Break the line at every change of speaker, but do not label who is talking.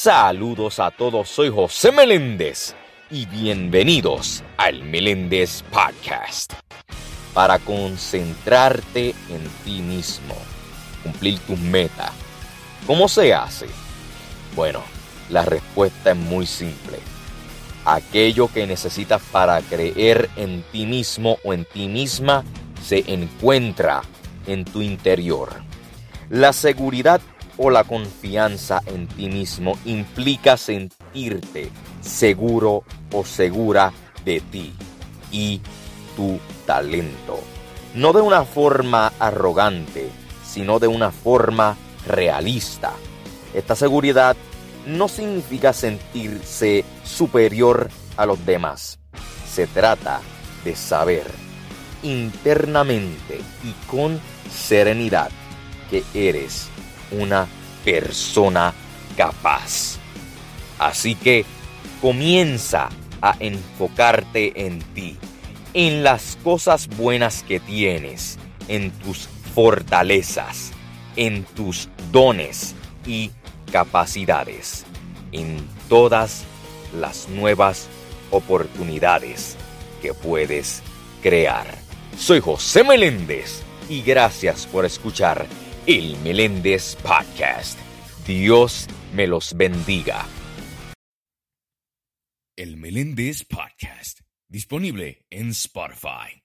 Saludos a todos, soy José Meléndez y bienvenidos al Meléndez Podcast. Para concentrarte en ti mismo, cumplir tus metas. ¿Cómo se hace? Bueno, la respuesta es muy simple. Aquello que necesitas para creer en ti mismo o en ti misma se encuentra en tu interior. La seguridad o la confianza en ti mismo implica sentirte seguro o segura de ti y tu talento. No de una forma arrogante, sino de una forma realista. Esta seguridad no significa sentirse superior a los demás. Se trata de saber internamente y con serenidad que eres una persona capaz. Así que comienza a enfocarte en ti, en las cosas buenas que tienes, en tus fortalezas, en tus dones y capacidades, en todas las nuevas oportunidades que puedes crear. Soy José Meléndez y gracias por escuchar el Meléndez Podcast. Dios me los bendiga.
El Meléndez Podcast, disponible en Spotify.